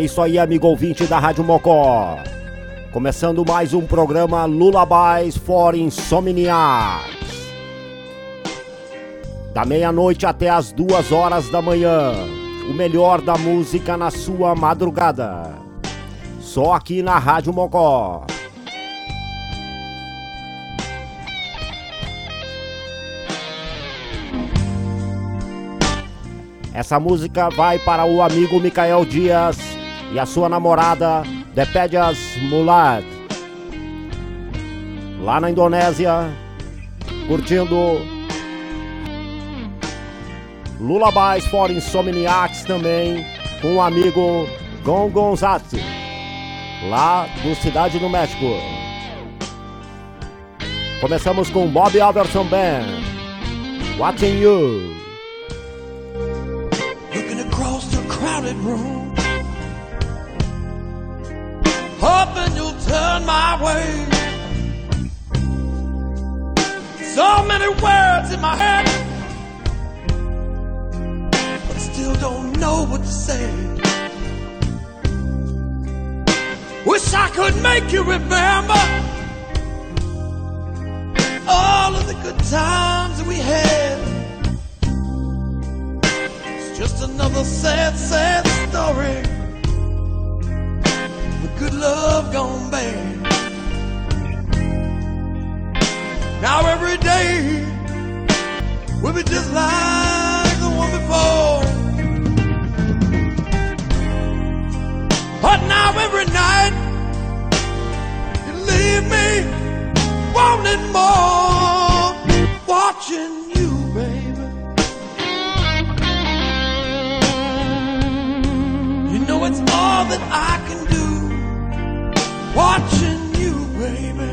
É isso aí, amigo ouvinte da Rádio Mocó. Começando mais um programa Lullabies for Insomniacs. Da meia-noite até as duas horas da manhã. O melhor da música na sua madrugada. Só aqui na Rádio Mocó. Essa música vai para o amigo Micael Dias e a sua namorada Depedias Mulat. Lá na Indonésia, curtindo Lullabies for Insomniacs também com o amigo Gon Gonzatti, lá do Cidade do México. Começamos com Bob Alberson Band, Watching You. crowded room. Turn my way. So many words in my head, but still don't know what to say. Wish I could make you remember all of the good times we had It's just another sad, sad story. Good love gone bad. Now every day will be just like the one before. But now every night you leave me wanting more, watching you, baby. You know it's all that I can. Watching you, baby.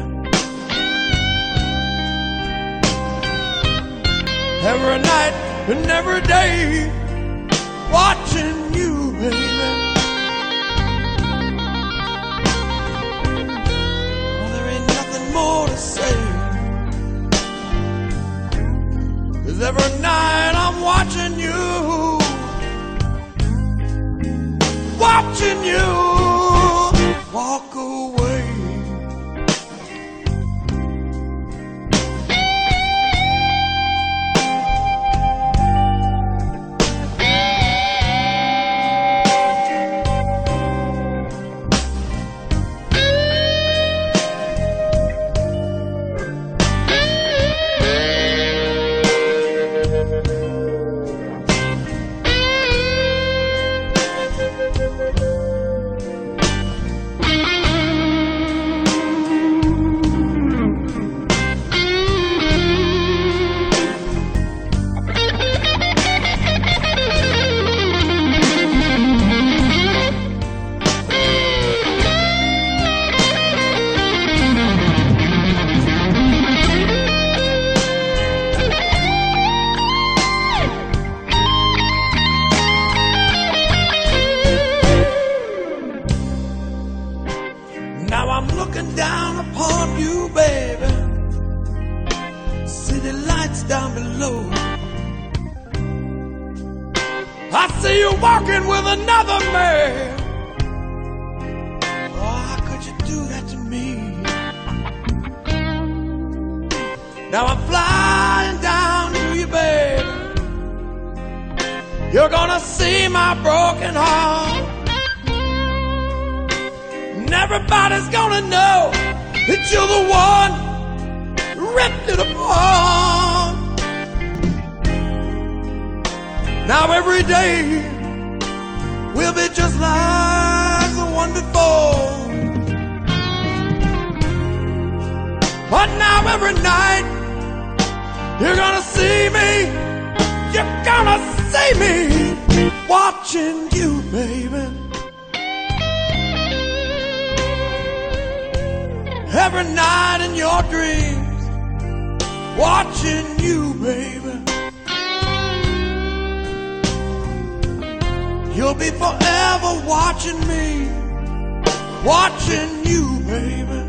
Every night and every day. Watching you, baby. Oh, there ain't nothing more to say. Cause every night I'm watching you watching you walk away. love you, baby. city lights down below. I see you walking with another man. Oh, how could you do that to me? Now I'm flying down to you, baby. You're gonna see my broken heart. And everybody's gonna know that you're the one ripped it apart. Now every day will be just like the one before. But now every night you're gonna see me, you're gonna see me watching you, baby. every night in your dreams, watching you, baby. You'll be forever watching me, watching you, baby.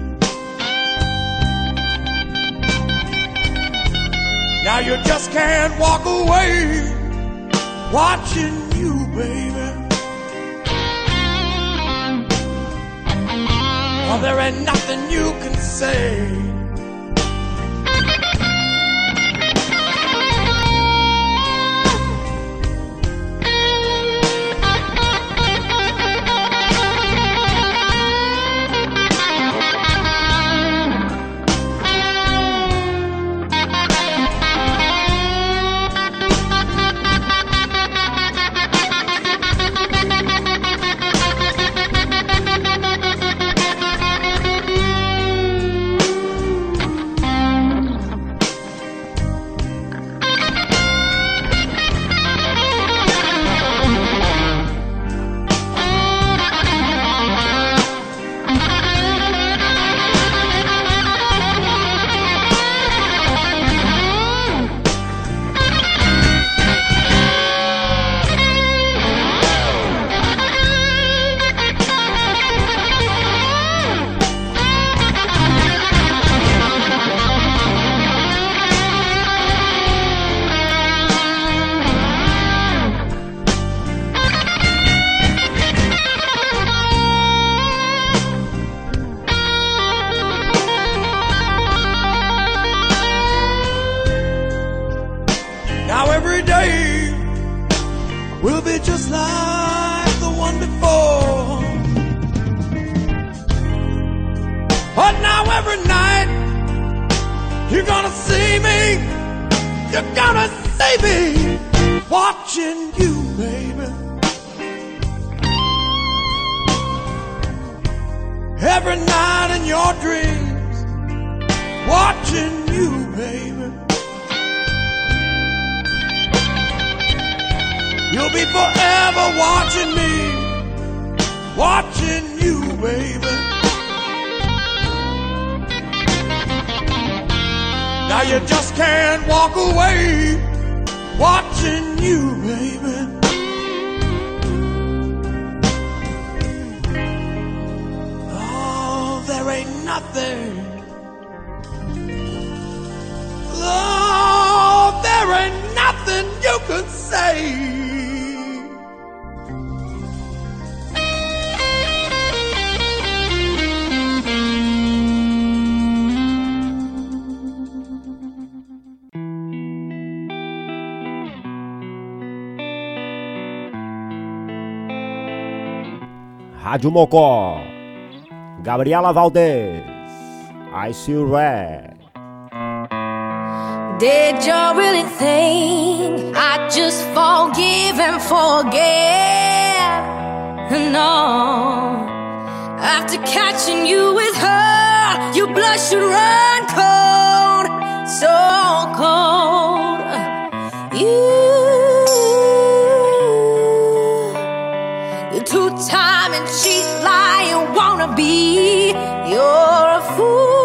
Now you just can't walk away, watching you, baby. Or there ain't nothing you can say. Now you just can't walk away watching you, baby. Oh, there ain't nothing. Oh, there ain't nothing you can say. Rádio Mocó. Gabriela Valdez. I see red. Did you really think I just forgive and forget? No. After catching you with her, you blush and run cold, so cold. You wanna be. You're a fool.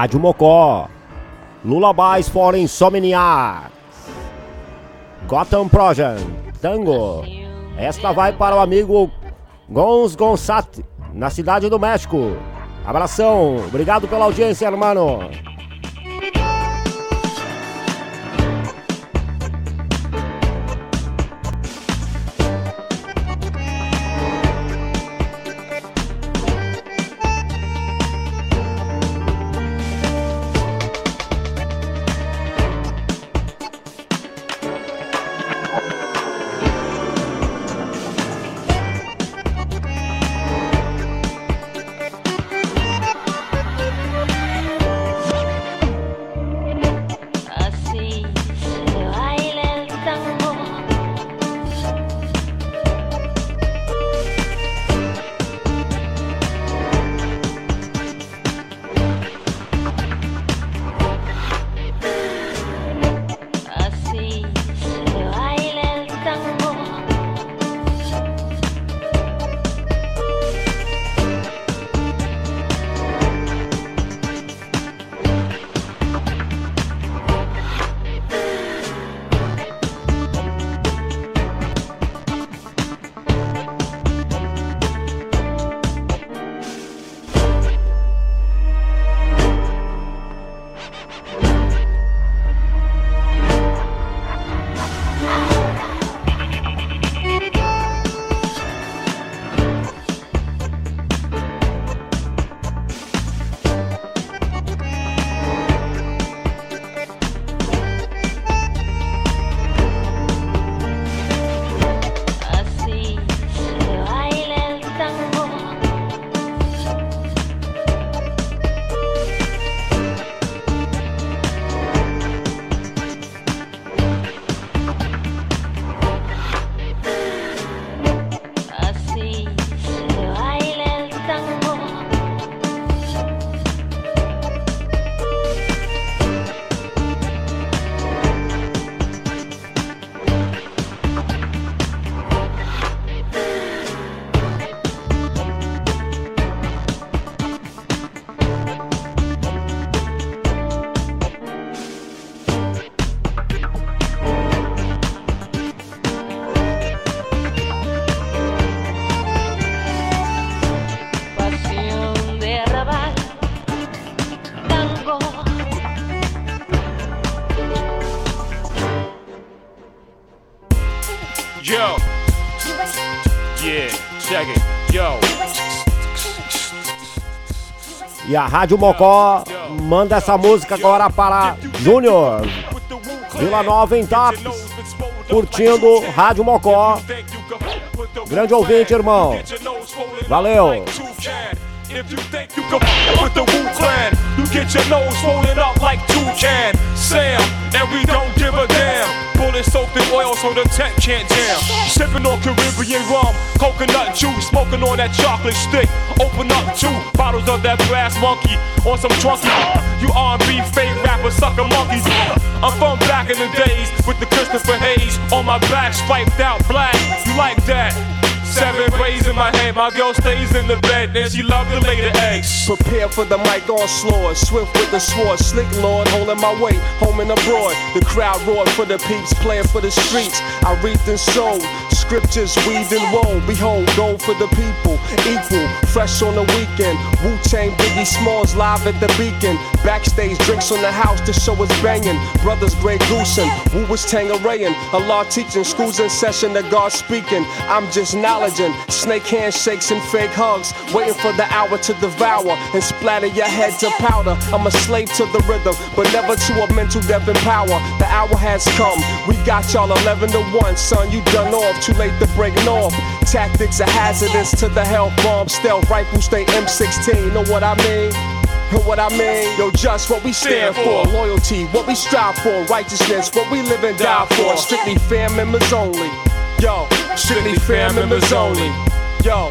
Rádio Mocó. Lullabies for Insomniacs. Gotham Project. Tango. Esta vai para o amigo Gons Gonsat, na cidade do México. Abração. Obrigado pela audiência, hermano. E a Rádio Mocó manda essa música agora para Júnior. Vila Nova em Tapes. Curtindo Rádio Mocó. Grande ouvinte, irmão. Valeu. If you think you can the Wu Clan, get your nose swollen up like Toucan Sam, and we don't give a damn. Bullets soaked in oil so the tent can't jam. Sipping on Caribbean rum, coconut juice, smoking on that chocolate stick. Open up two bottles of that brass monkey on some drunky. You R&B fake rapper sucker monkeys. I'm from back in the days with the Christopher Hayes on my back, striped out black. You like that? Seven braids in my head, my girl stays in the bed, and she love to lay the eggs. Prepare for the mic onslaught, swift with the sword, slick lord, holding my weight, home and abroad. The crowd roared for the peeps, playing for the streets. I reaped and sowed, scriptures weaved and wove. Behold, gold for the people, equal, fresh on the weekend. Wu Tang, Biggie Smalls live at the beacon. Backstage drinks on the house the show is banging. Brothers Grey Goose and Wu was Tangarayan. Allah teaching, schools in session, the God speaking. I'm just knowledging, snake handshakes and fake hugs. Waiting for the hour to devour and splatter your head to powder. I'm a slave to the rhythm, but never to a mental death and power. The hour has come. We got y'all 11 to 1, son. You done off, too late to break north. Tactics are hazardous to the health bomb. Stealth rifle stay M16. Know what I mean? Know what I mean? Yo, just what we stand for. Loyalty, what we strive for. Righteousness, what we live and die for. Strictly fam members only. Yo, strictly fam members only. Yo,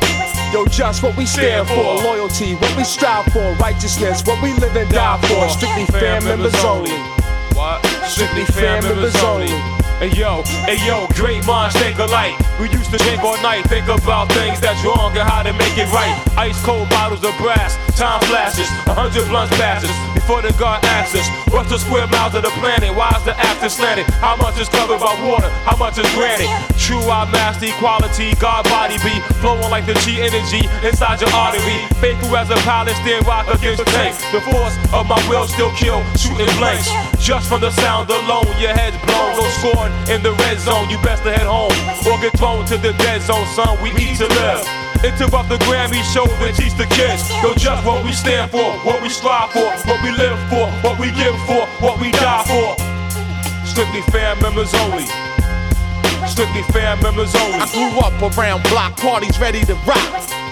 yo, just what we stand for. Loyalty, what we strive for. Righteousness, what we live and die for. Strictly fam members only. What? Strictly fam members only. Hey yo, hey yo, great minds think alike. We used to drink all night, think about things that's wrong and how to make it right. Ice cold bottles of brass, time flashes, a hundred blunts passes before the guard asks us, What's the square miles of the planet? Why is the axis slanted? How much is covered by water? How much is granted? True, I master equality, God body be flowing like the G energy inside your artery. Faithful as a Palestinian rock against the tank. The force of my will still kill, shooting blanks. Just from the sound alone, your head's blown. No in the red zone, you best to head home or get thrown to the dead zone, son. We need to live. Interrupt the Grammy show and teach the kids. Yo, just what we stand for, what we strive for, what we live for, what we give for, what we die for. Strictly fan members only. Strictly fan members only. I grew up around block parties ready to rock.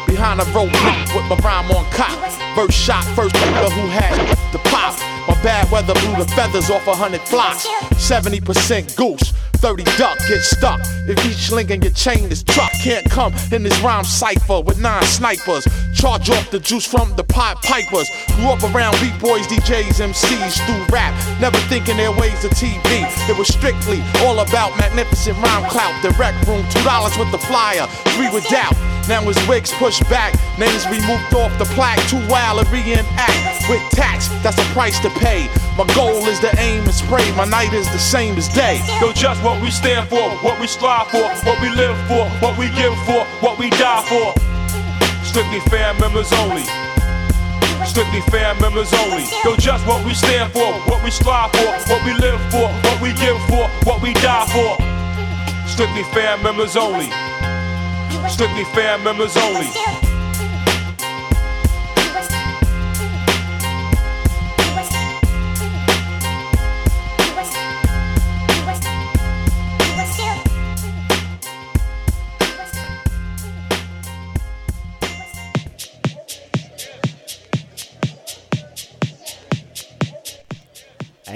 Behind a rope with my rhyme on cop. First shot, first nigga who had the pop. My bad weather blew the feathers off a hundred flocks. 70% goose. 30 duck get stuck. If each link in your chain is truck, can't come in this rhyme cipher with nine snipers. Charge off the juice from the pot pipers. Grew up around beat boys, DJs, MCs through rap. Never thinking their ways to TV. It was strictly all about magnificent rhyme clout. Direct room, two dollars with the flyer, three with doubt. Now his wigs pushed back, names removed off the plaque. Too wild to reenact with tax. That's the price to pay. My goal is to aim and spray. My night is the same as day. Yo, just what we stand for, what we strive for, what we live for, what we give for, what we die for. Strictly fan members only. Strictly fan members only. Yo, just what we stand for, what we strive for, what we live for, what we give for, what we die for. Strictly fan members only. Strictly fan members only.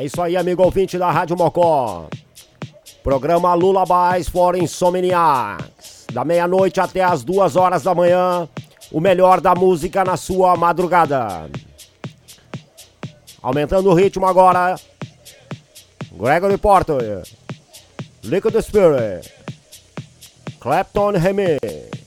É isso aí, amigo ouvinte da Rádio Mocó. Programa Lullabies for Insomniacs. Da meia-noite até as duas horas da manhã. O melhor da música na sua madrugada. Aumentando o ritmo agora. Gregory Porter. Liquid Spirit. Clapton Remix.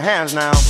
Your hands now.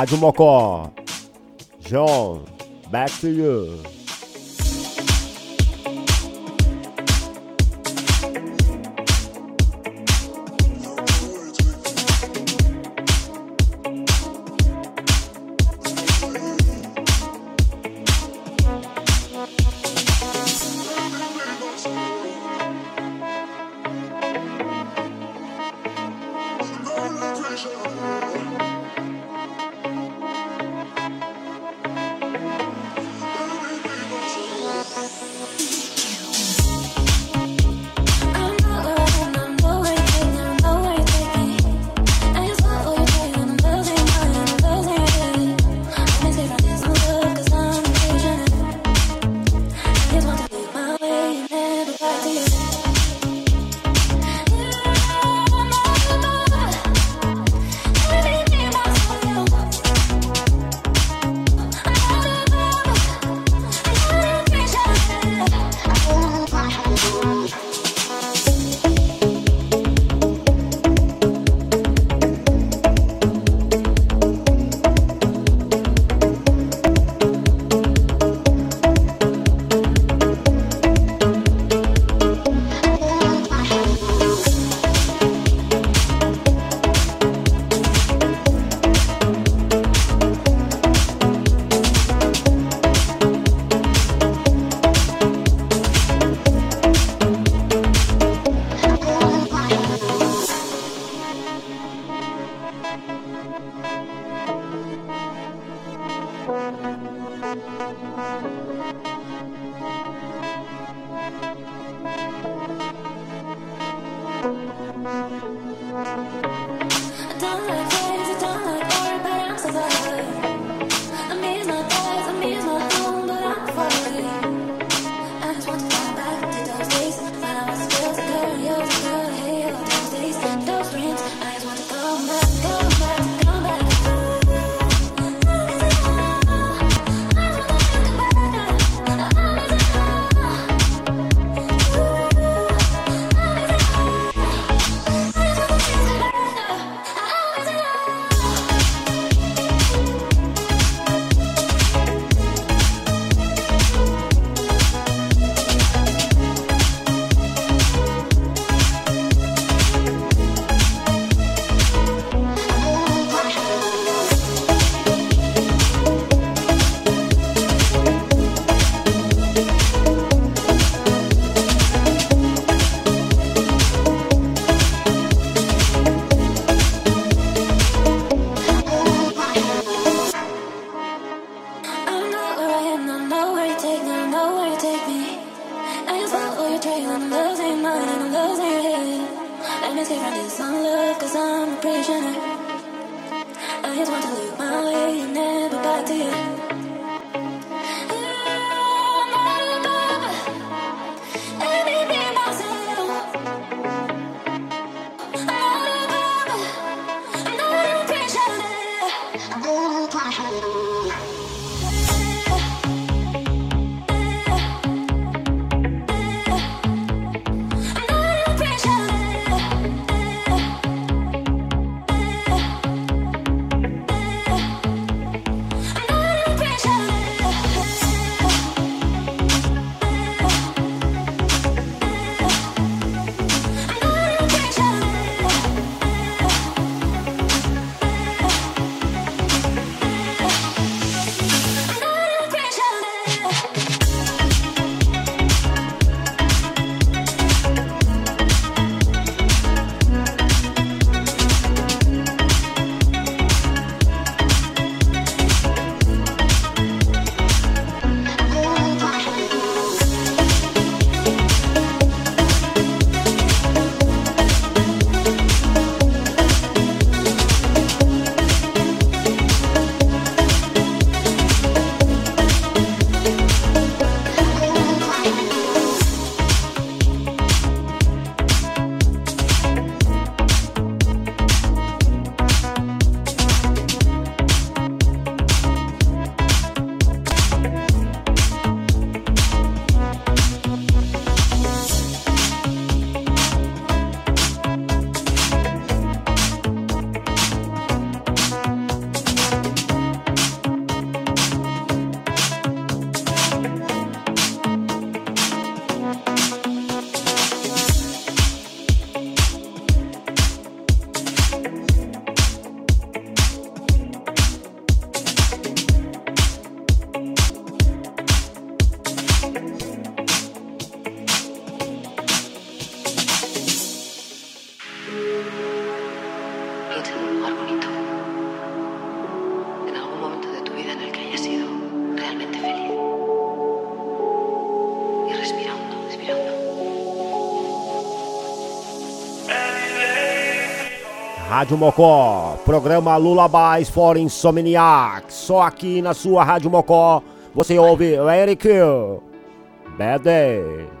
Rádio Mocó. John, back to you. Rádio Mocó. Programa Lullabies for Insomniac. Só aqui na sua Rádio Mocó você ouve Eric Bad Day.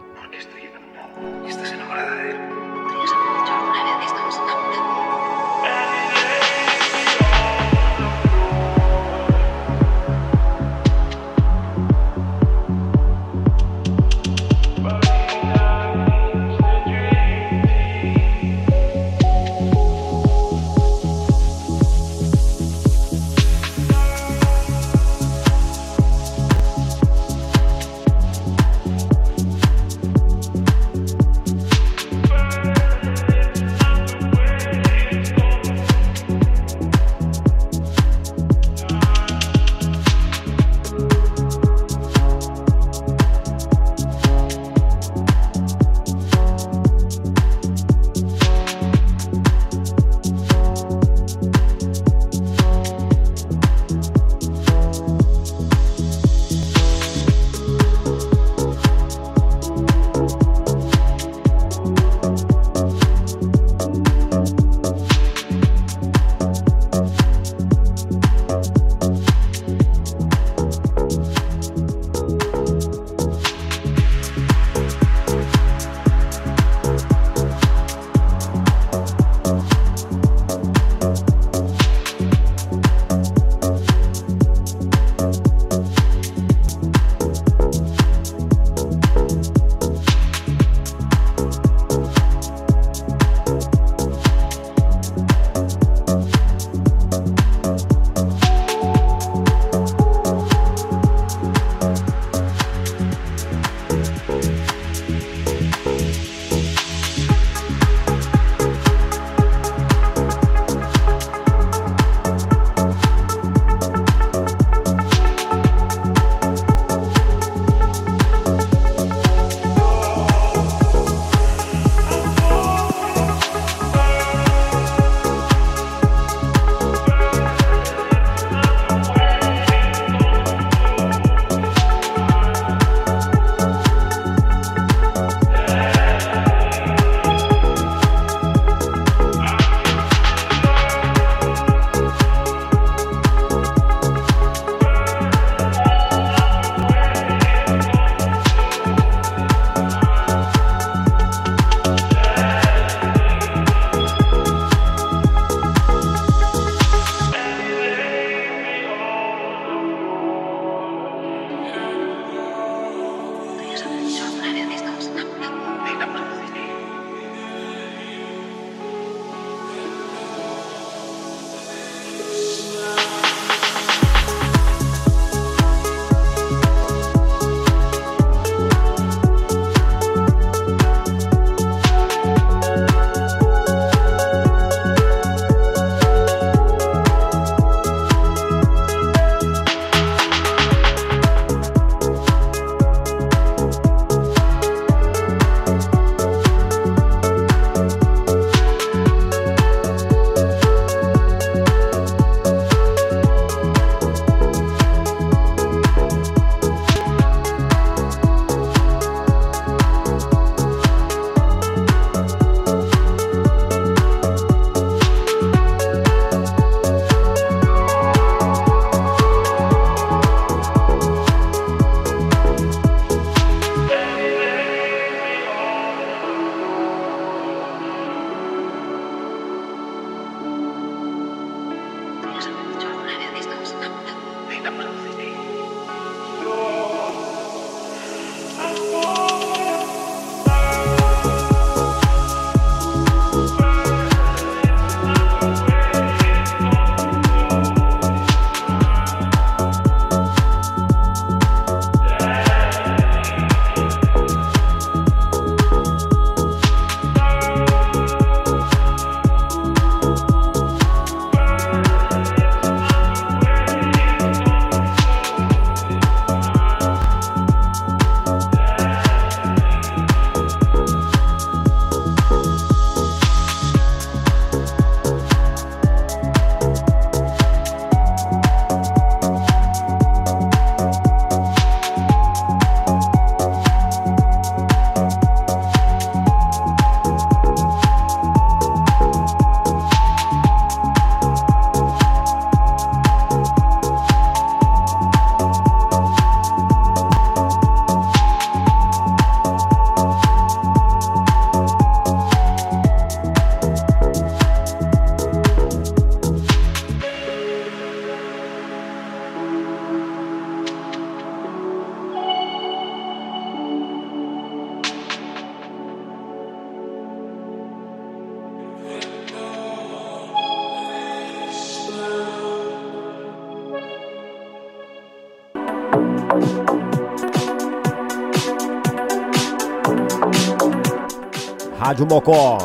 Rádio Mocó,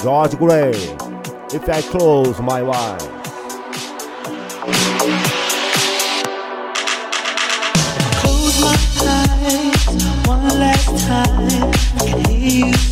George Gray, If I Close My Eyes. Close my eyes one last time. I can hear you.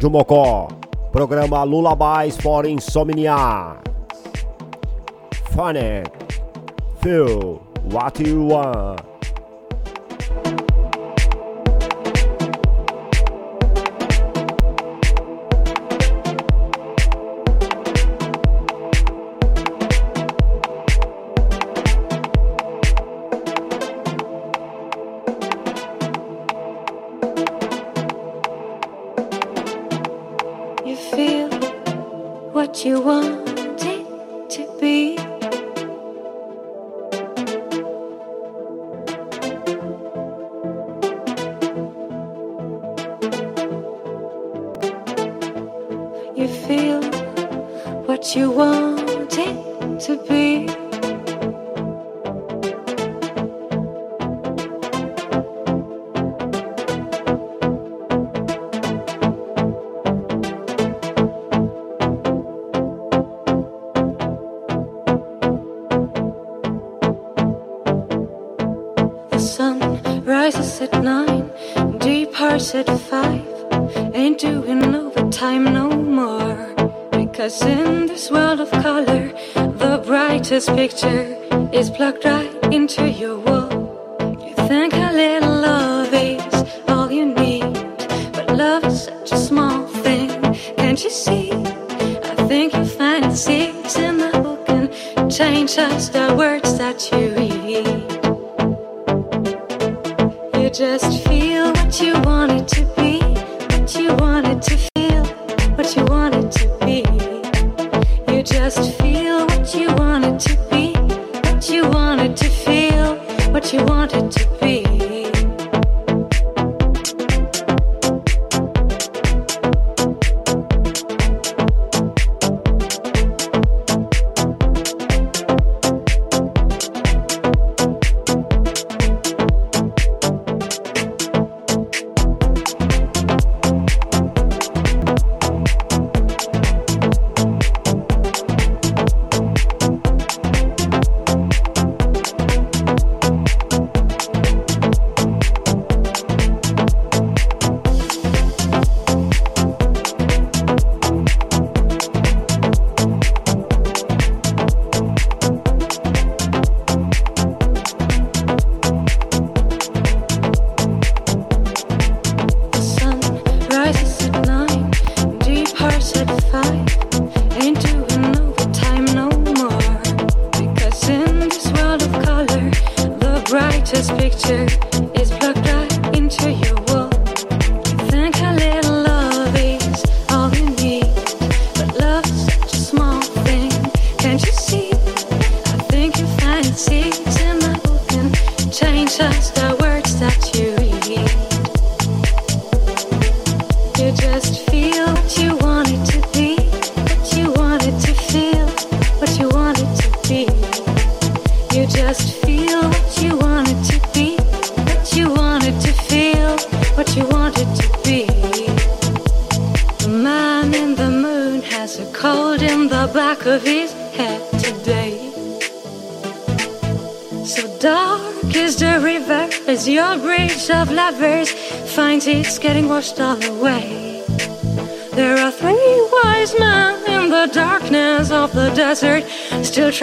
Rádio Mocó. Programa Lullabies for Insomnia. Funny. Feel what you want.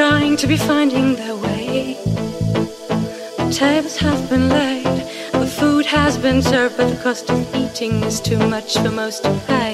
trying to be finding their way. The tables have been laid, the food has been served, but the cost of eating is too much for most to pay.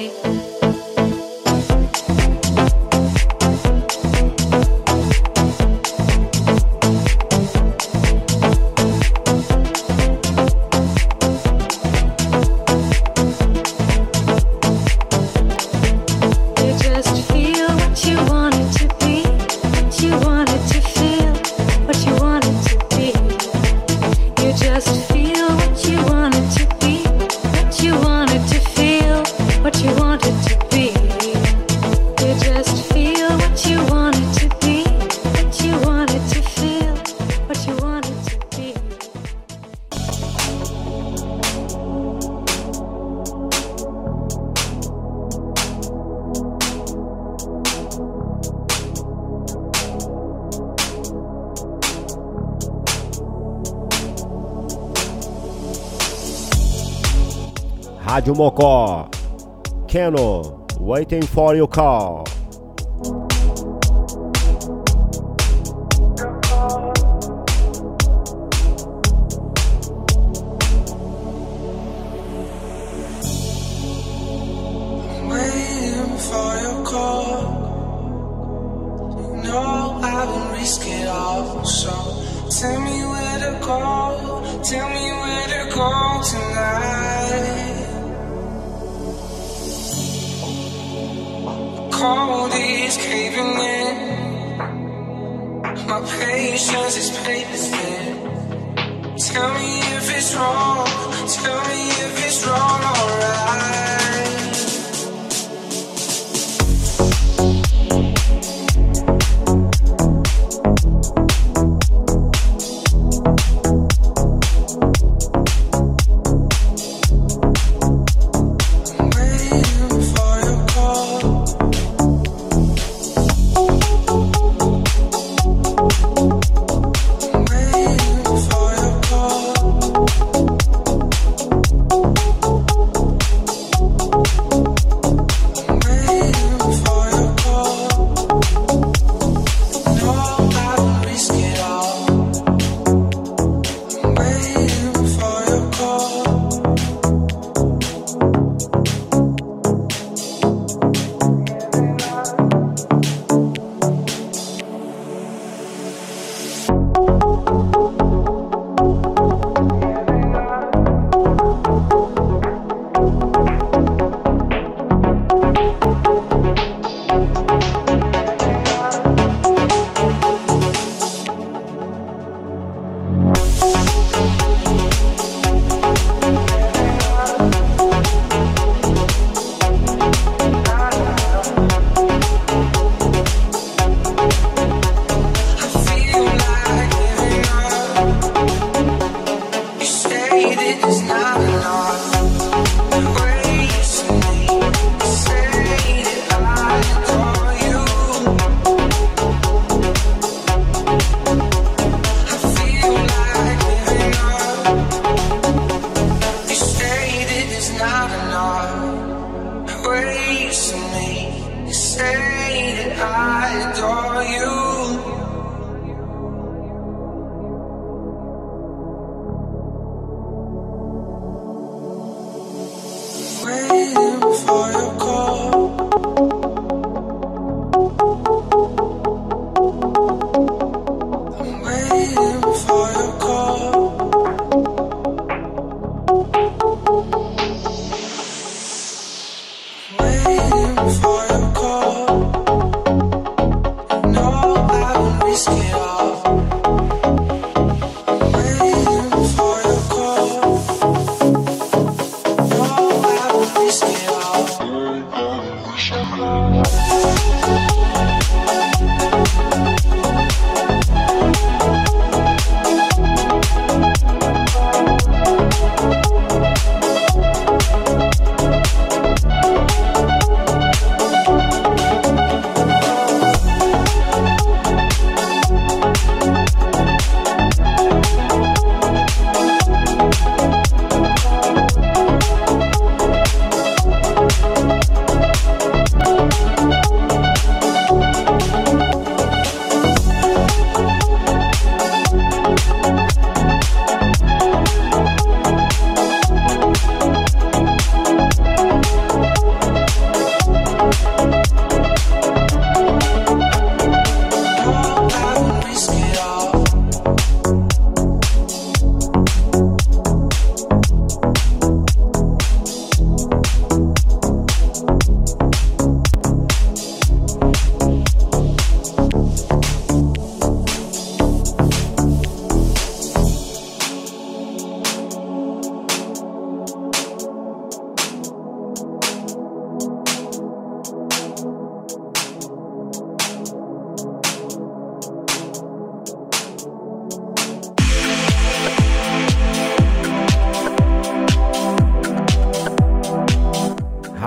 Mocó. Canon, waiting for your call.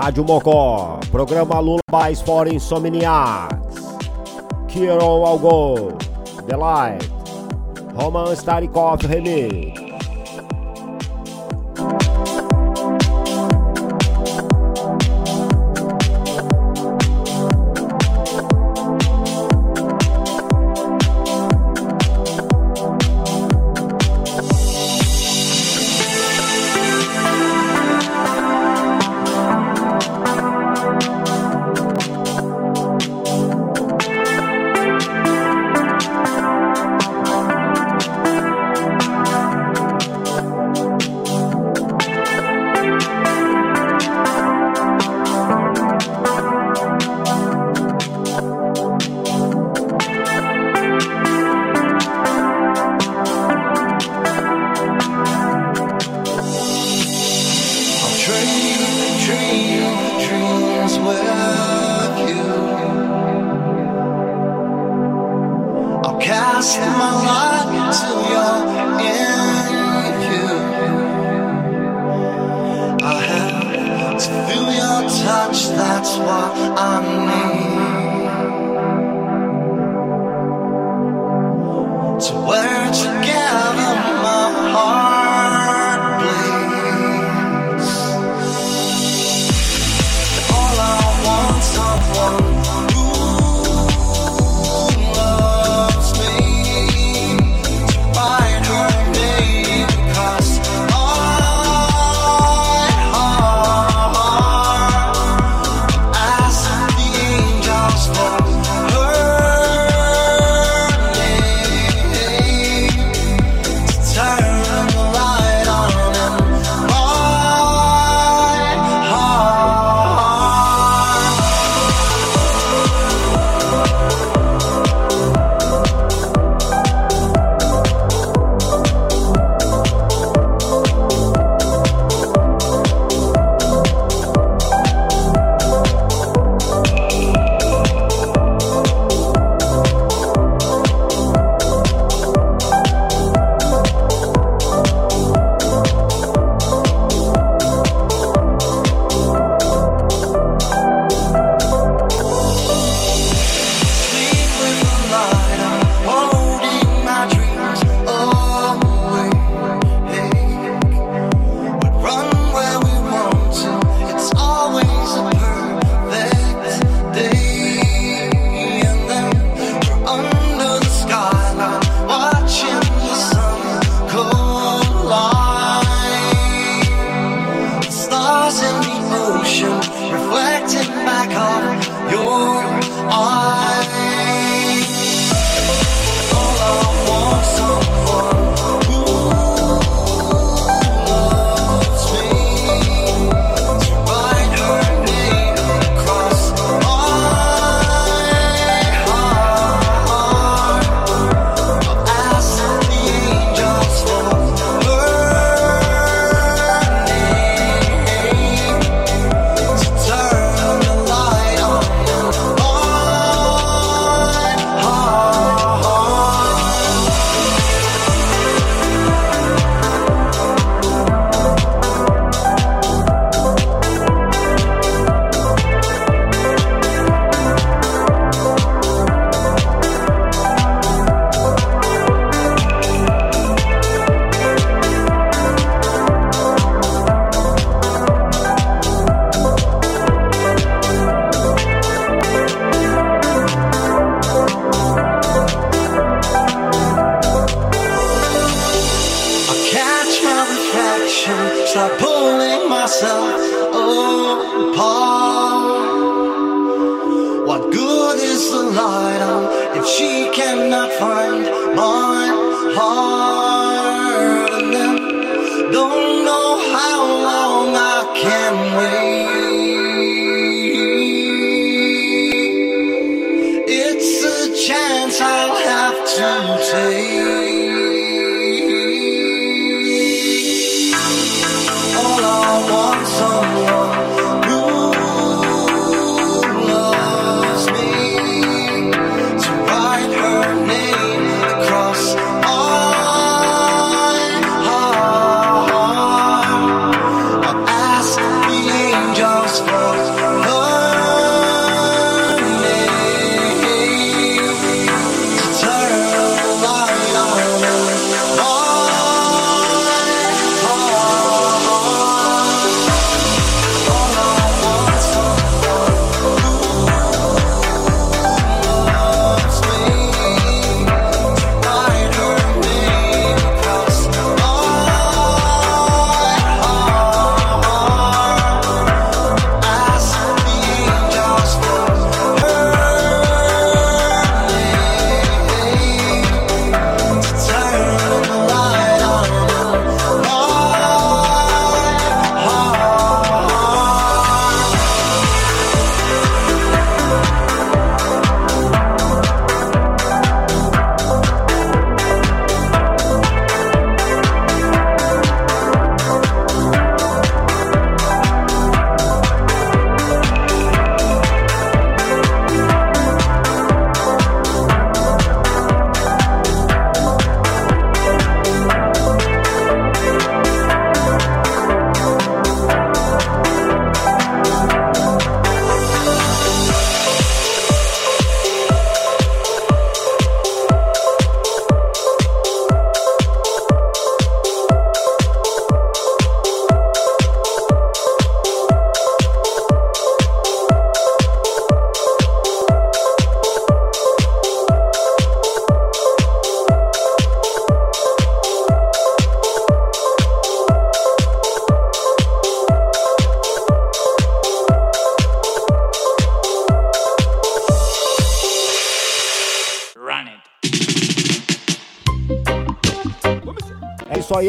Rádio Mocó, programa Lula Bais for Insomniacs, Kieron Algo, The Light, Roman Starikov Remix.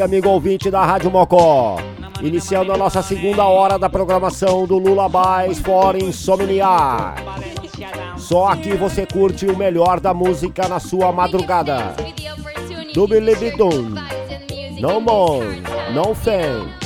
amigo ouvinte da Rádio Mocó. Iniciando a nossa segunda hora da programação do Lula Bais for Insomniar. Só aqui você curte o melhor da música na sua madrugada. Do Billy Bidum. Não Mon, não Fame.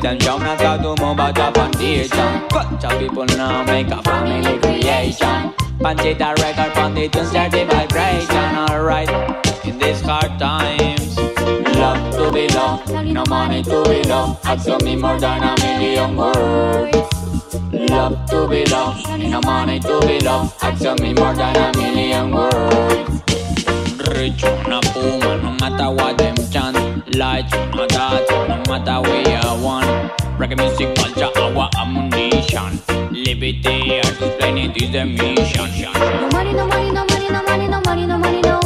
creation Down as a do more about a foundation Culture people now make a family creation. Punch it a record, pound it and start the vibration Alright, in these hard times Love to be loved, no money to be loved I've told me more than a million words. Love to be loved, no money to be loved I've told me more than a million words. Rich, no matter where I want. Reggae music culture, our ammunition. Liberty, explain it is the mission. No money, no money, no money, no money, no money, no money, no.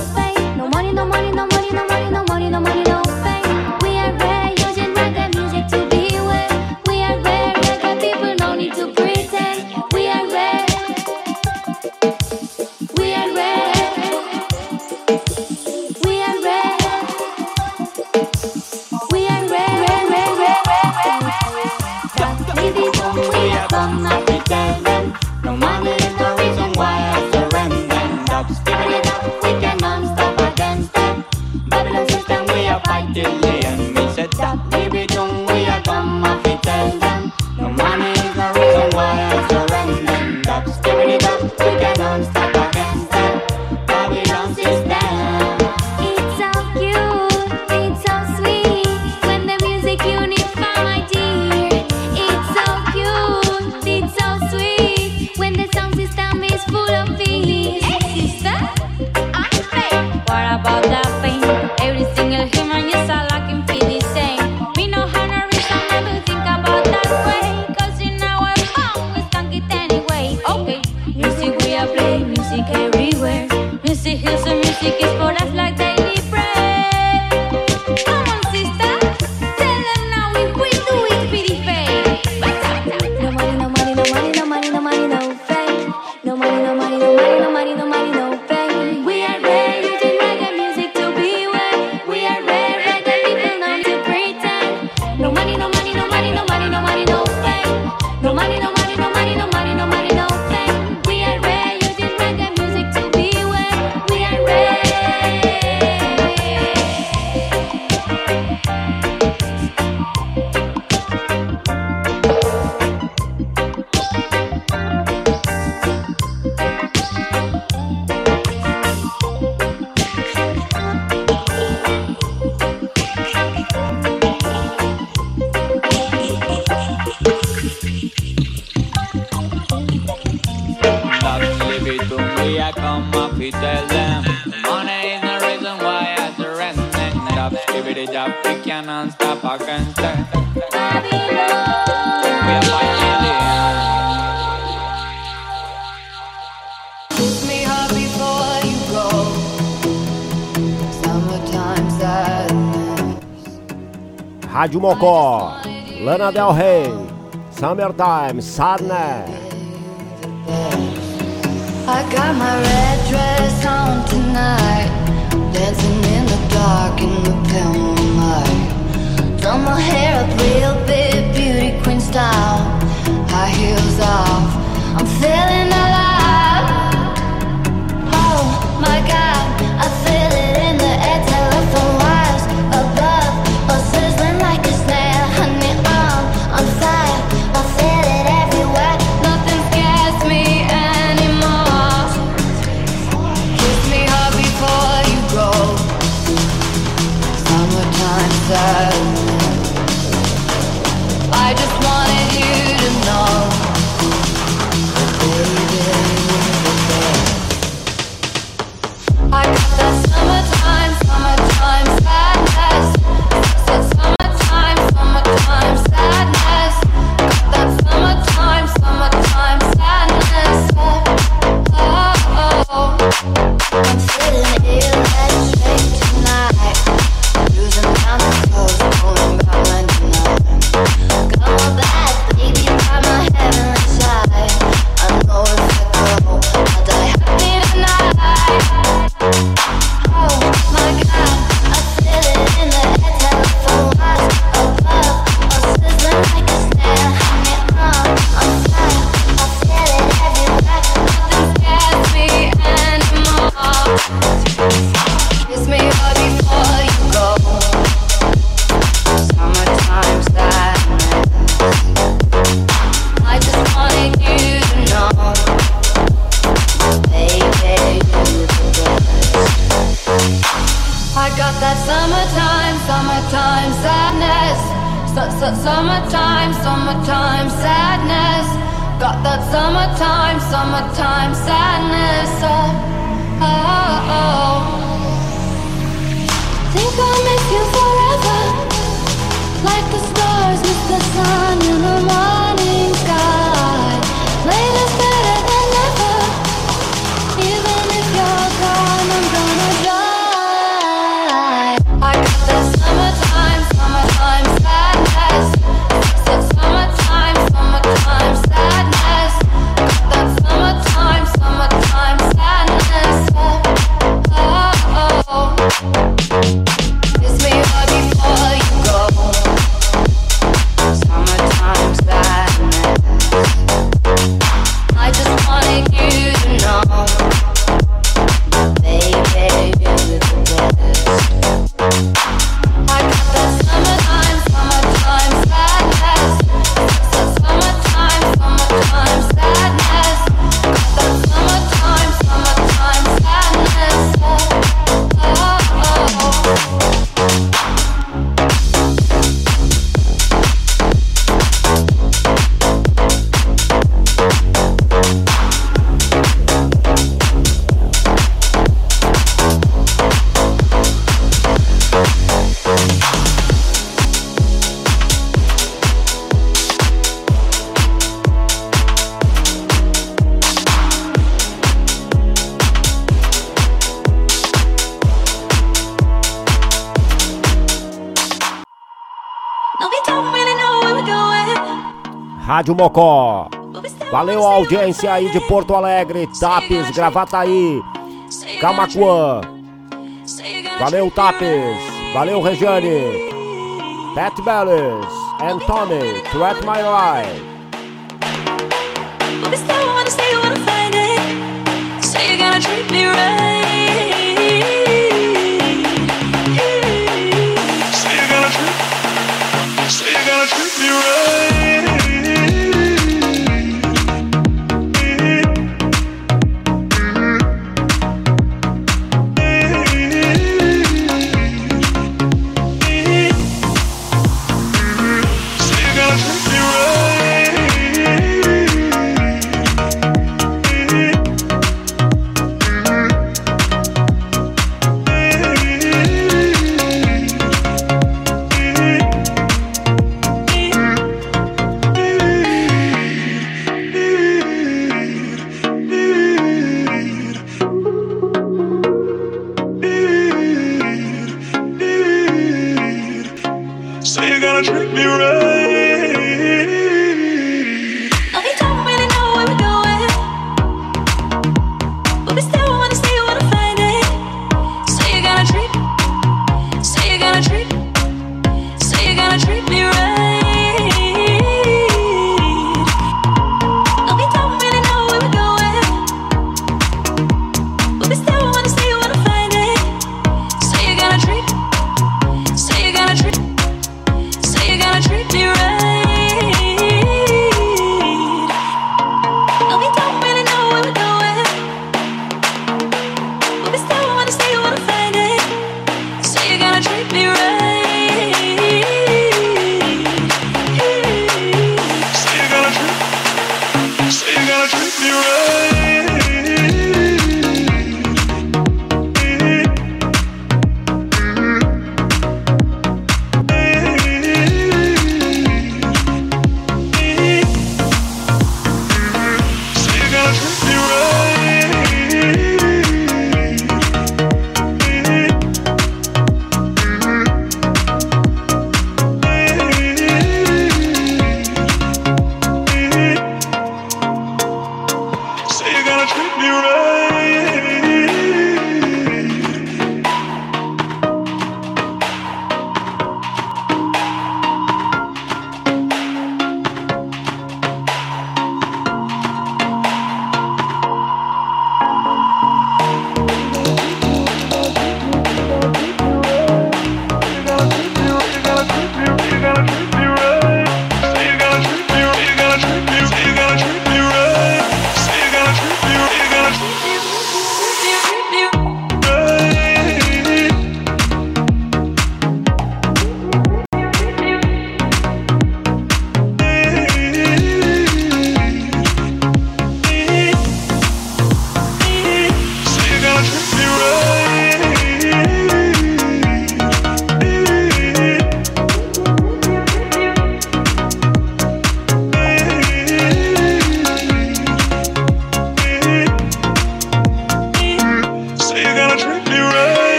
Rádio Mocó, Lana Del Rey, Summertime, Sadness. I got my red dress on tonight, dancing in the dark in the pale moonlight. Done my hair up real big, beauty queen style, high heels off. I'm feeling alive. that. Rádio Mocó. Valeu a audiência aí de Porto Alegre, Tapes, Gravataí, Camacuã. Valeu Tapes, valeu Regiane, Pat Bellis, Anthony, Threat My Life. Say wanna find it. Say gonna treat me right.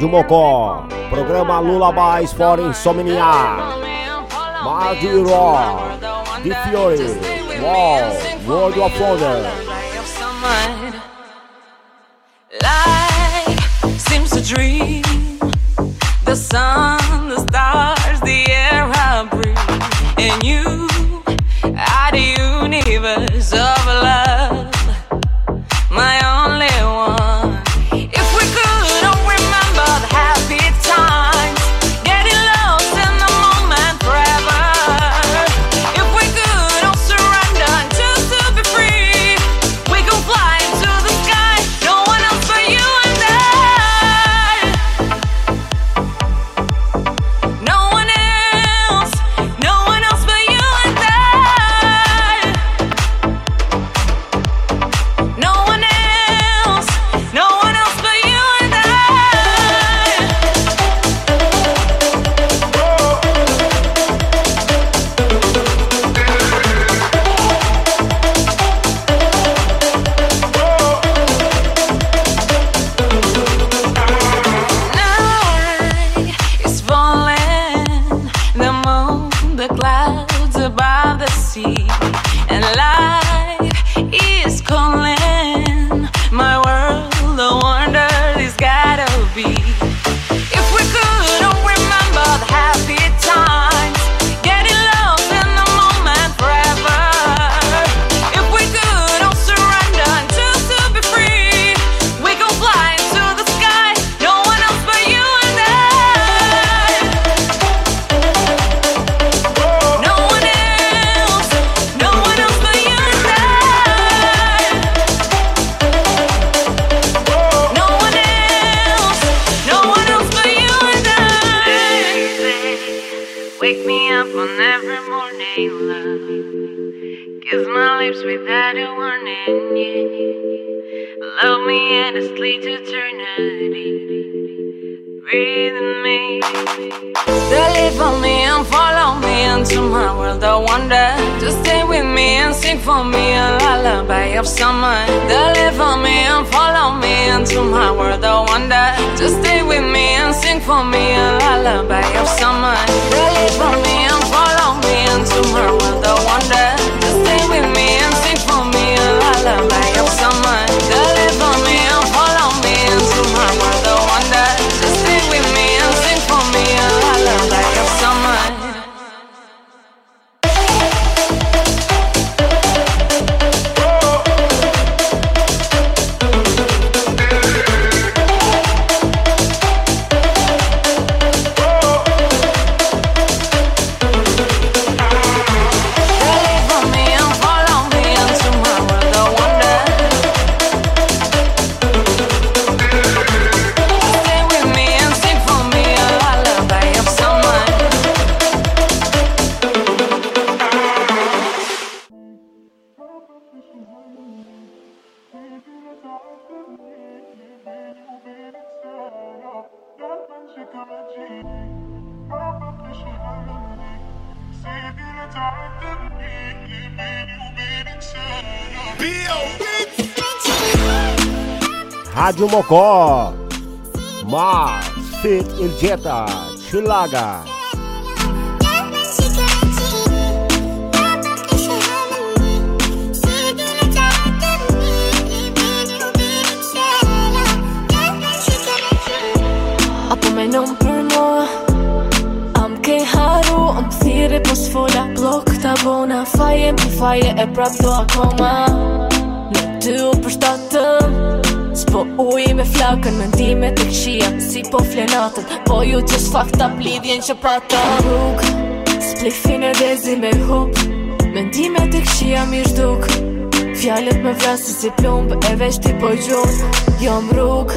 Rádio Mocó. Programa Lula Mais Fora Insomnia. Mardi Raw. The Fury. Wall. World of Wonder. Life seems a dream. The sun, the stars, the air I breathe. And you are the universe. Hajumoko Ma Fit Iljeta Chilaga Apo menon për mua Am ke haru Am thiri pos fola Blok të bona Faje më faje e prap do akoma. Në ty u përshtatëm Po uj me flakën, mendime të këshia Si po flenatën, po ju që pra s'fakt up lidhjen që pata Rrug, splifin e rezi me hup Mendime të këshia mi shduk Fjallet me vrasi si plumb, e vesh ti po gjum Jom rrug,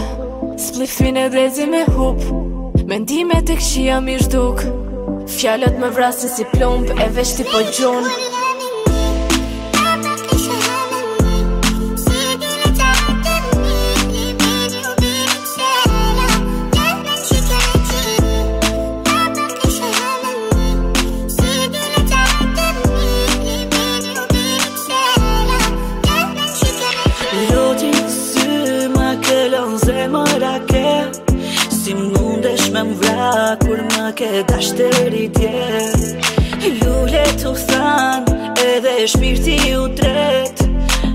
splifin e rezi me hup Mendime të këshia mi shduk Fjallet me vrasi si plumb, e vesh ti po gjum ke dashteri dje Lule të than edhe shpirti u tret.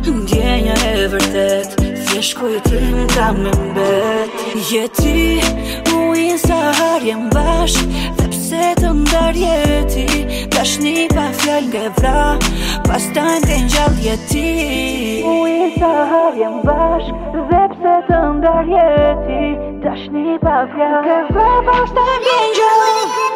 Ndjenja e vërtet Thjesht kujtim ka me mbet. Jeti u i sa harjem bashk Dhe pse të ndarje ti Dashni pa fjall nge vra Pas tajnë ke njall jeti. U i sa harjem bashk Dhe se të ndarjeti Tash një pa fja Këve bashkë të vjen gjallë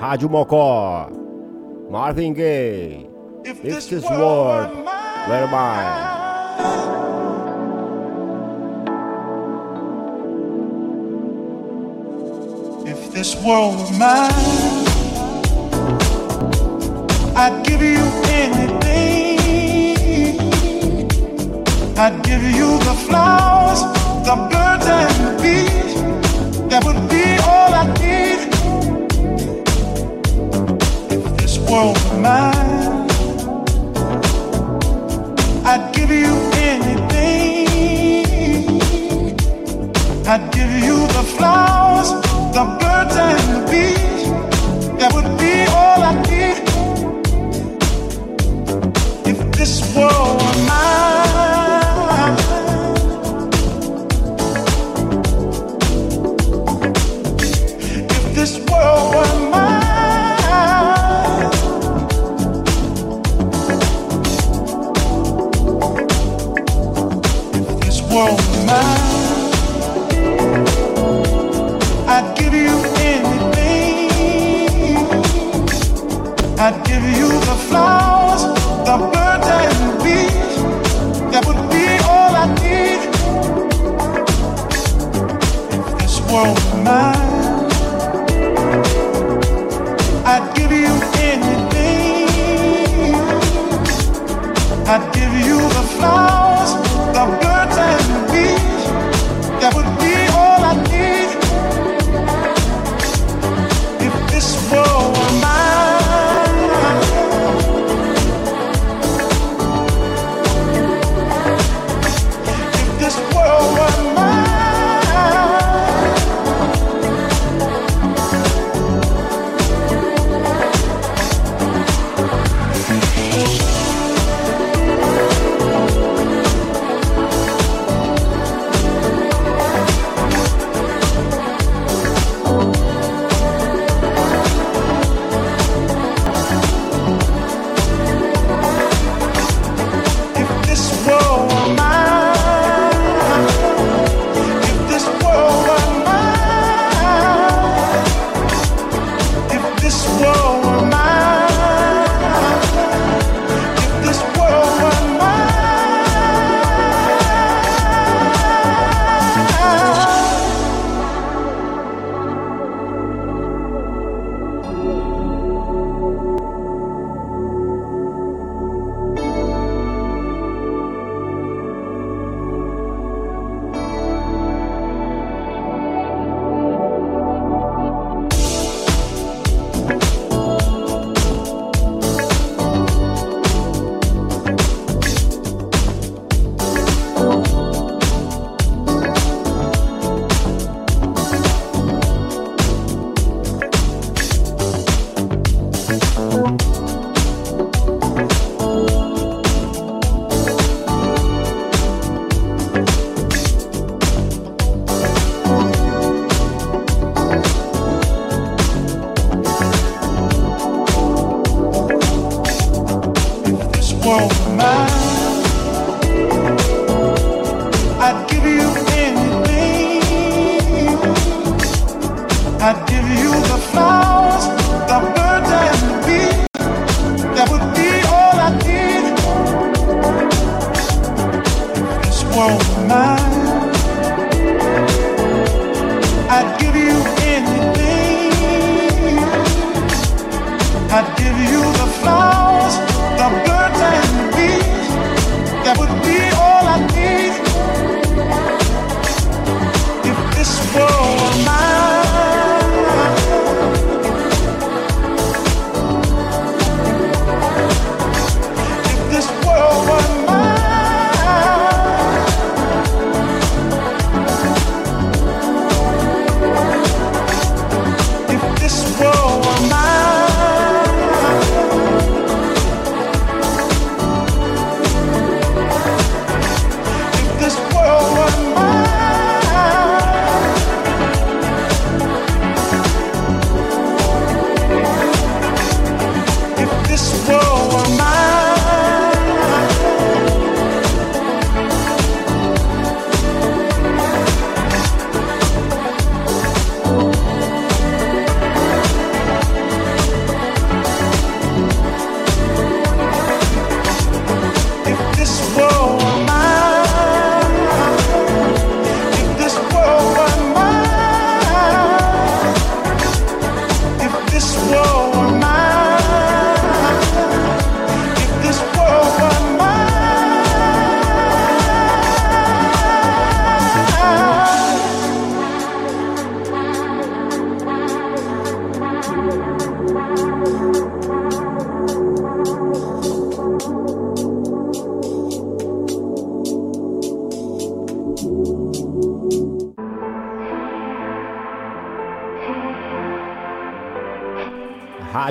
Rádio Mocó. Marvin Gaye. If this world were mine. if this world were mine, I'd give you anything. I'd give you the flowers,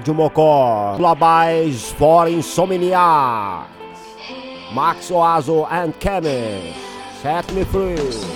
Rádio Mocó, Globais for insomnia, Max Oazo and Chemist, Set Me Free.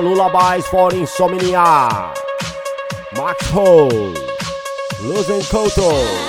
Lullabies for Insomnia. Max Ho. Losing Koto.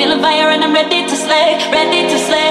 Feeling fire and I'm ready to slay, ready to slay.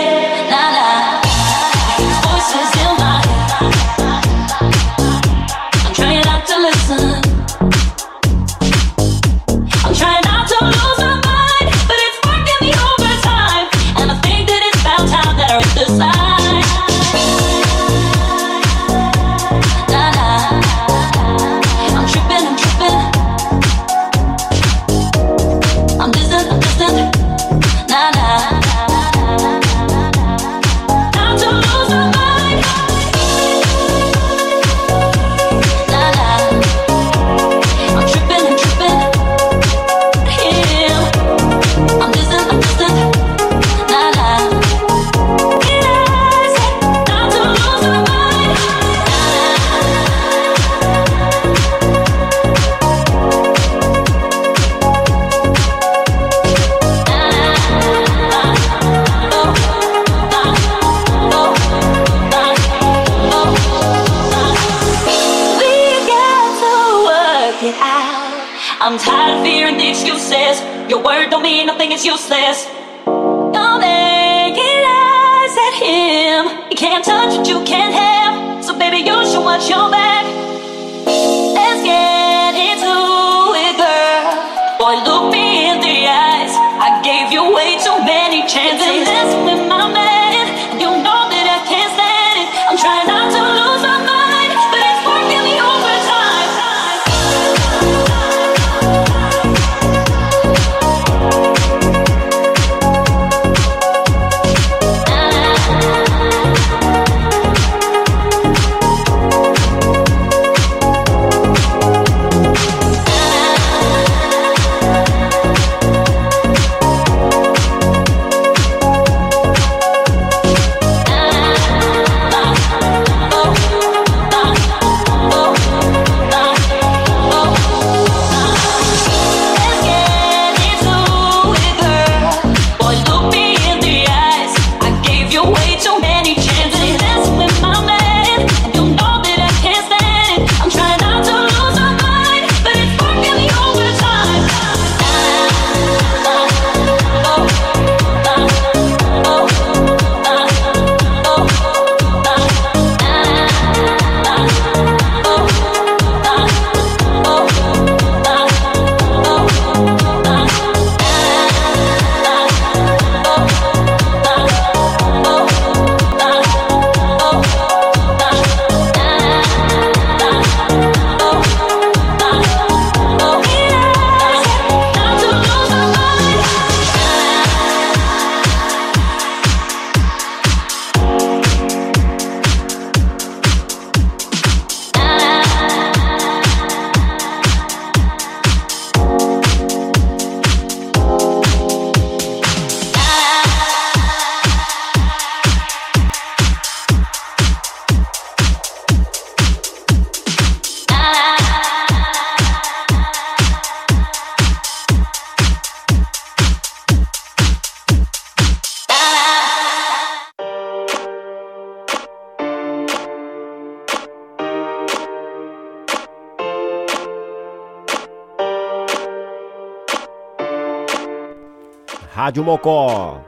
Mocó,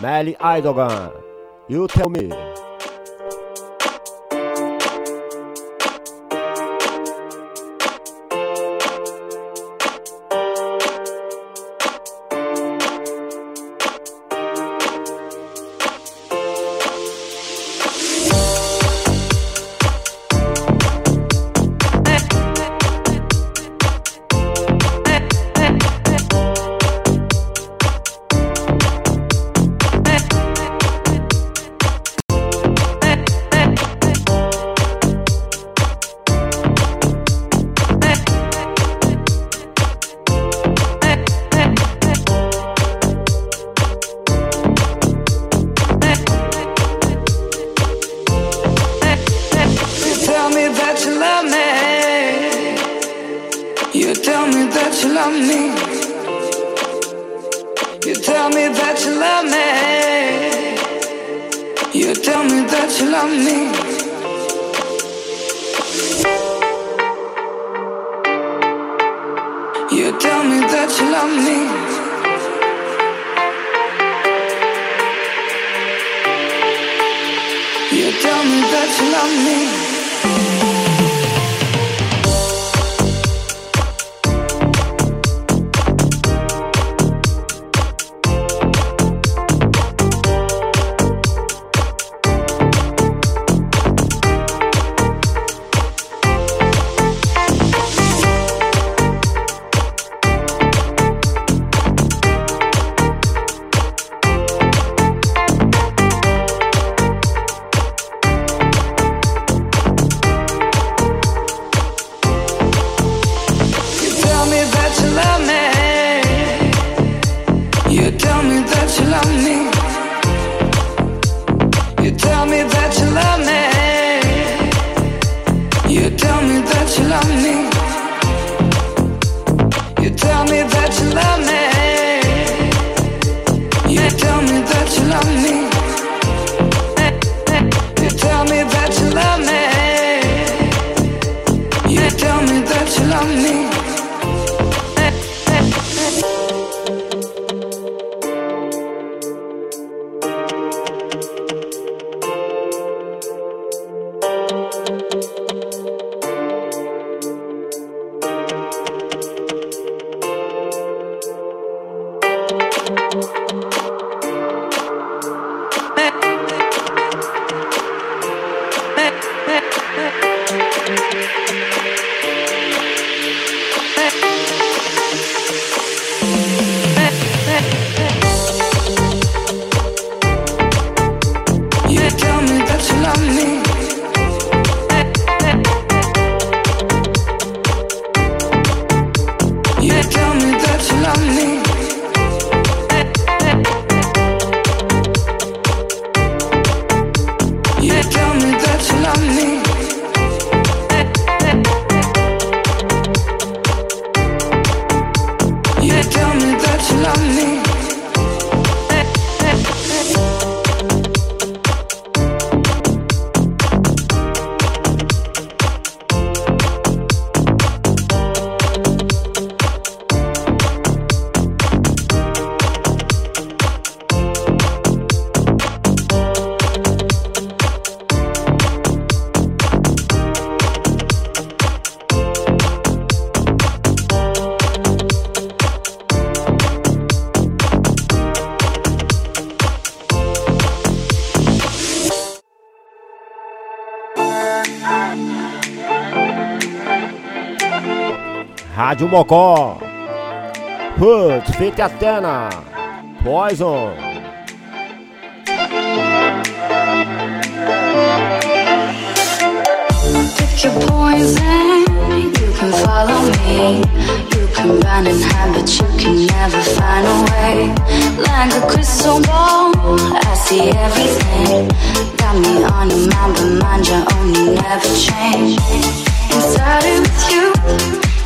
Melly Idogan you Tell Me. Rádio Mocó, Hood, Fete Atena, Poison. Pick poison, you can follow me. You can run and hide, but you can never find a way. Like a crystal ball, I see everything. Got me on your mind, but mind your own, you never change. With you.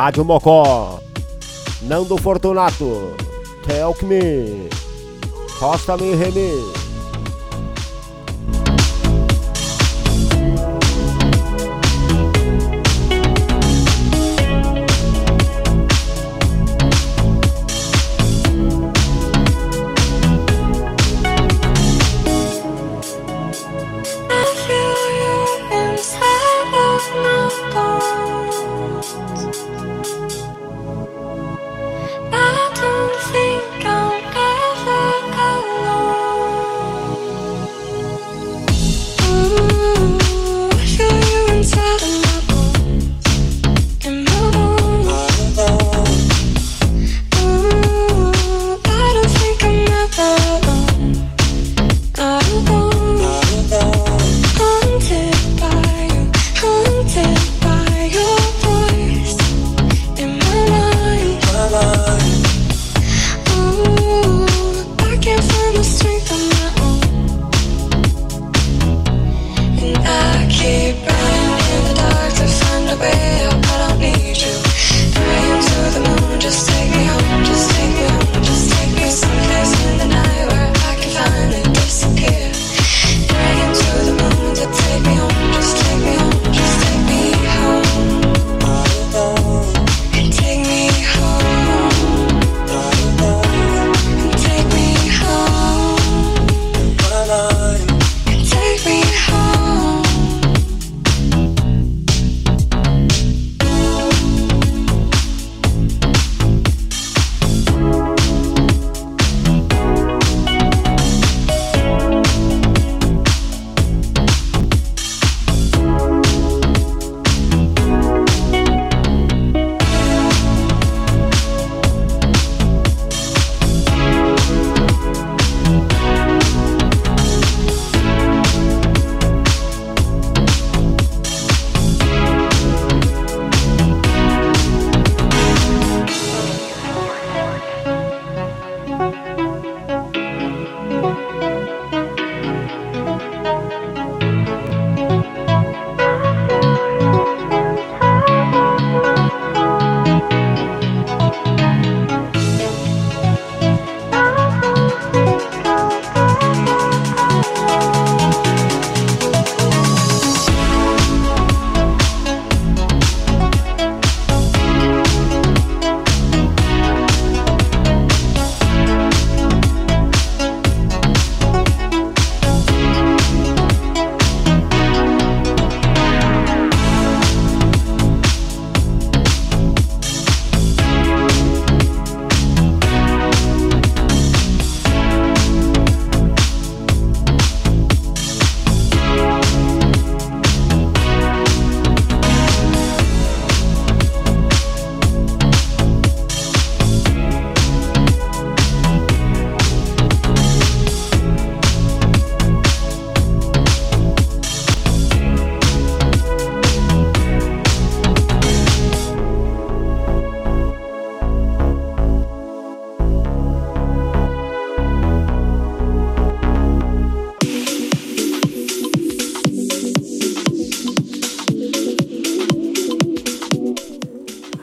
Rádio Mocó. Nando Fortunato. Talk Me. Costa Me Remix.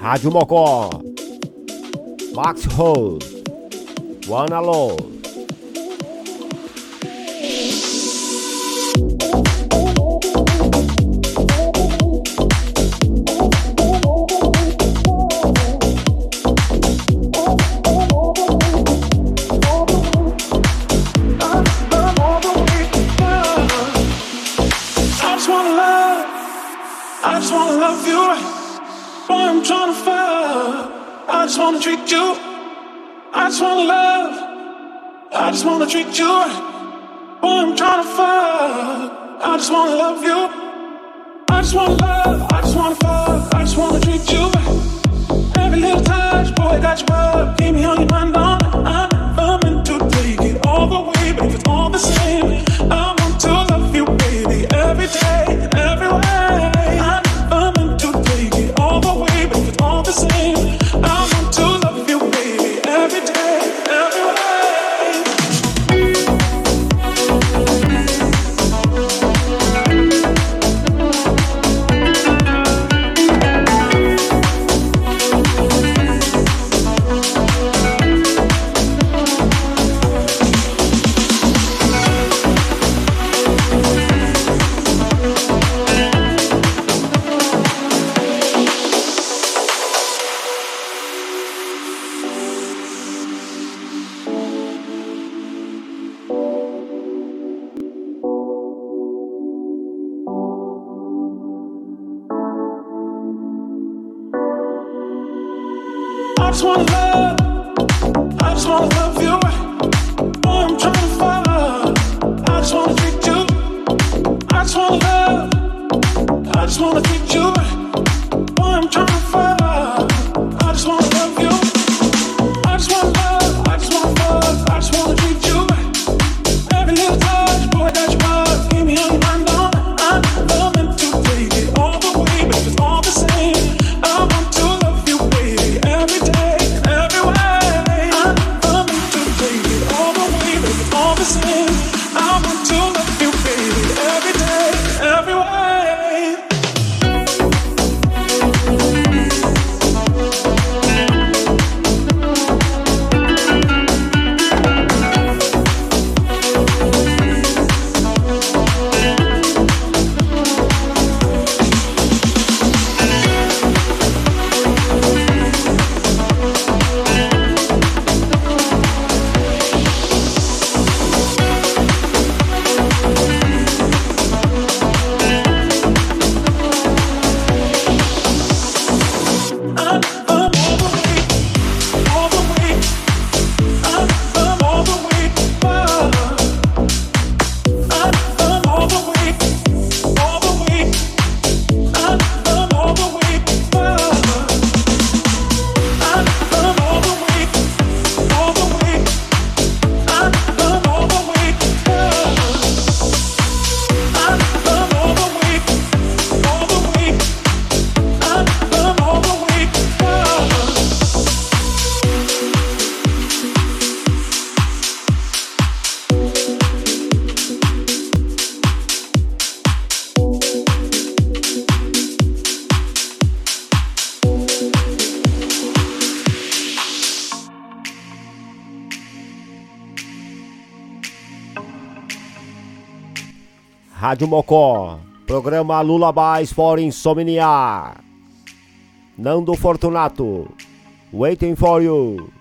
Rádio Mocó, Max Rose, One Love. Rádio Mocó, programa Lullabies for Insomnia. Nando Fortunato, Waiting for You.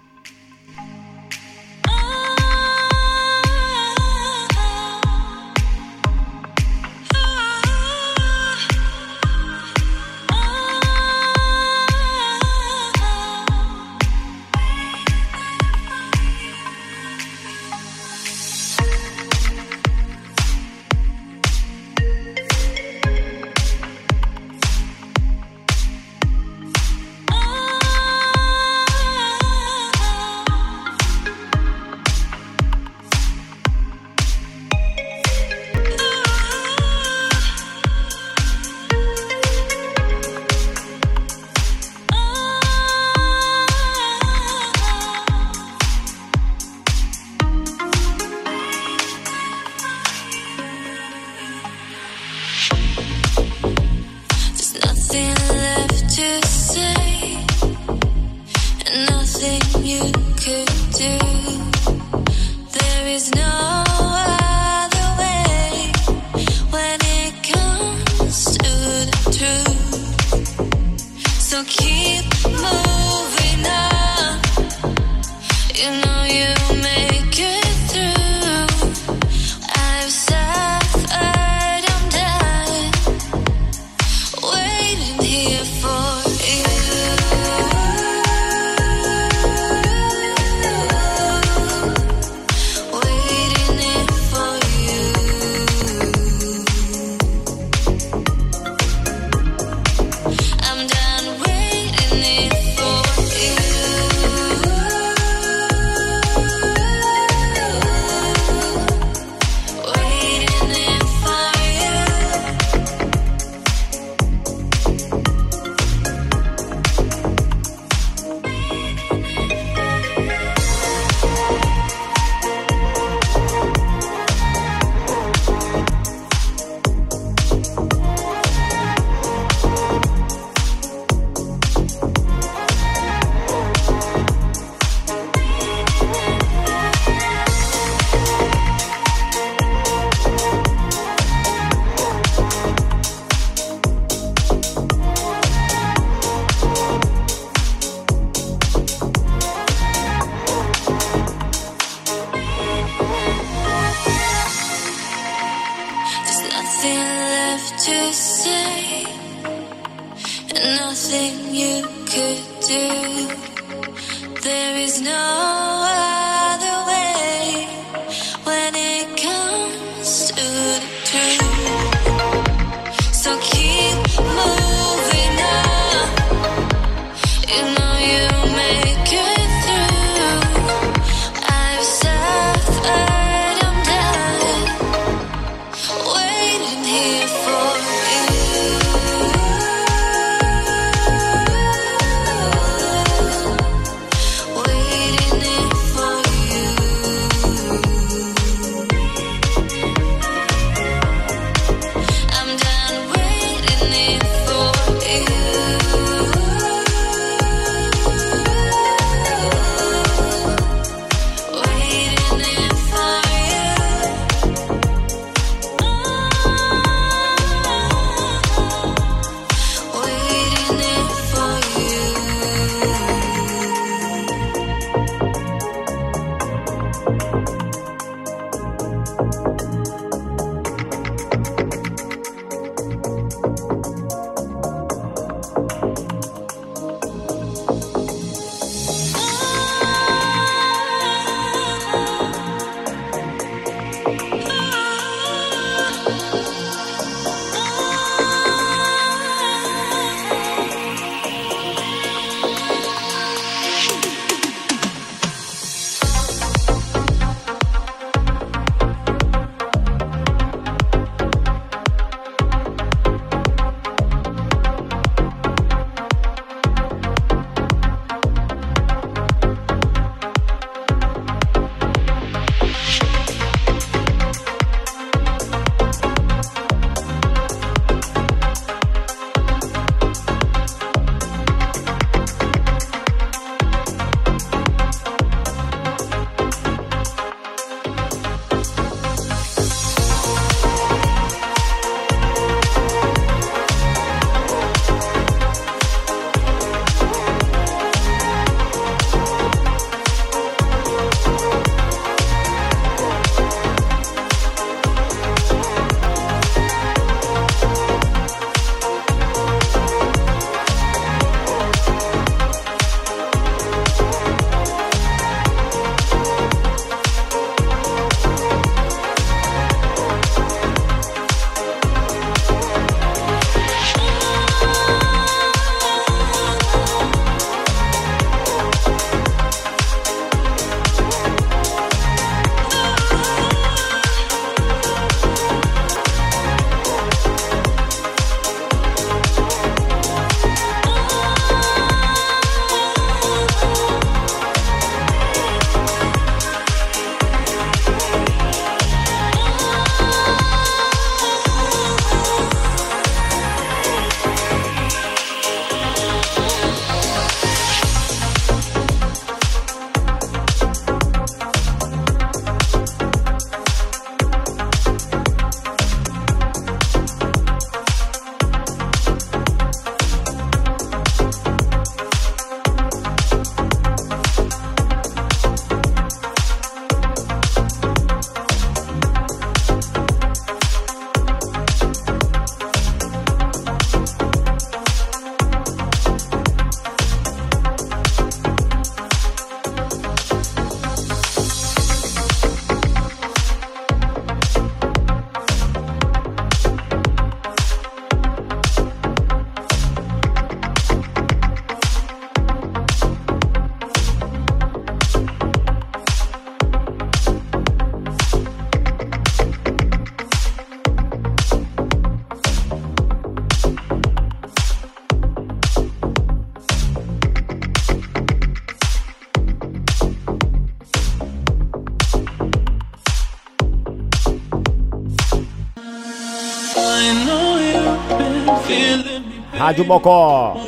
Rádio Mocó.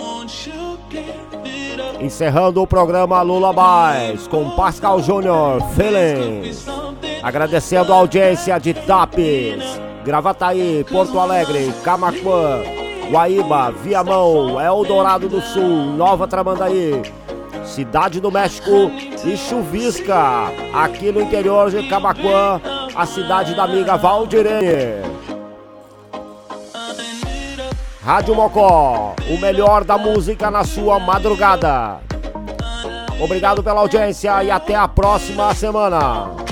Encerrando o programa Lula Mais com Pascal Júnior, Feelings. Agradecendo a audiência de Tapes, Gravataí, Porto Alegre, Camacuã, Guaíba, Viamão, Eldorado do Sul, Nova Tramandaí, Cidade do México e Chuvisca, aqui no interior de Camacuã, a cidade da amiga Valdirene. Rádio Mocó, o melhor da música na sua madrugada. Obrigado pela audiência e até a próxima semana.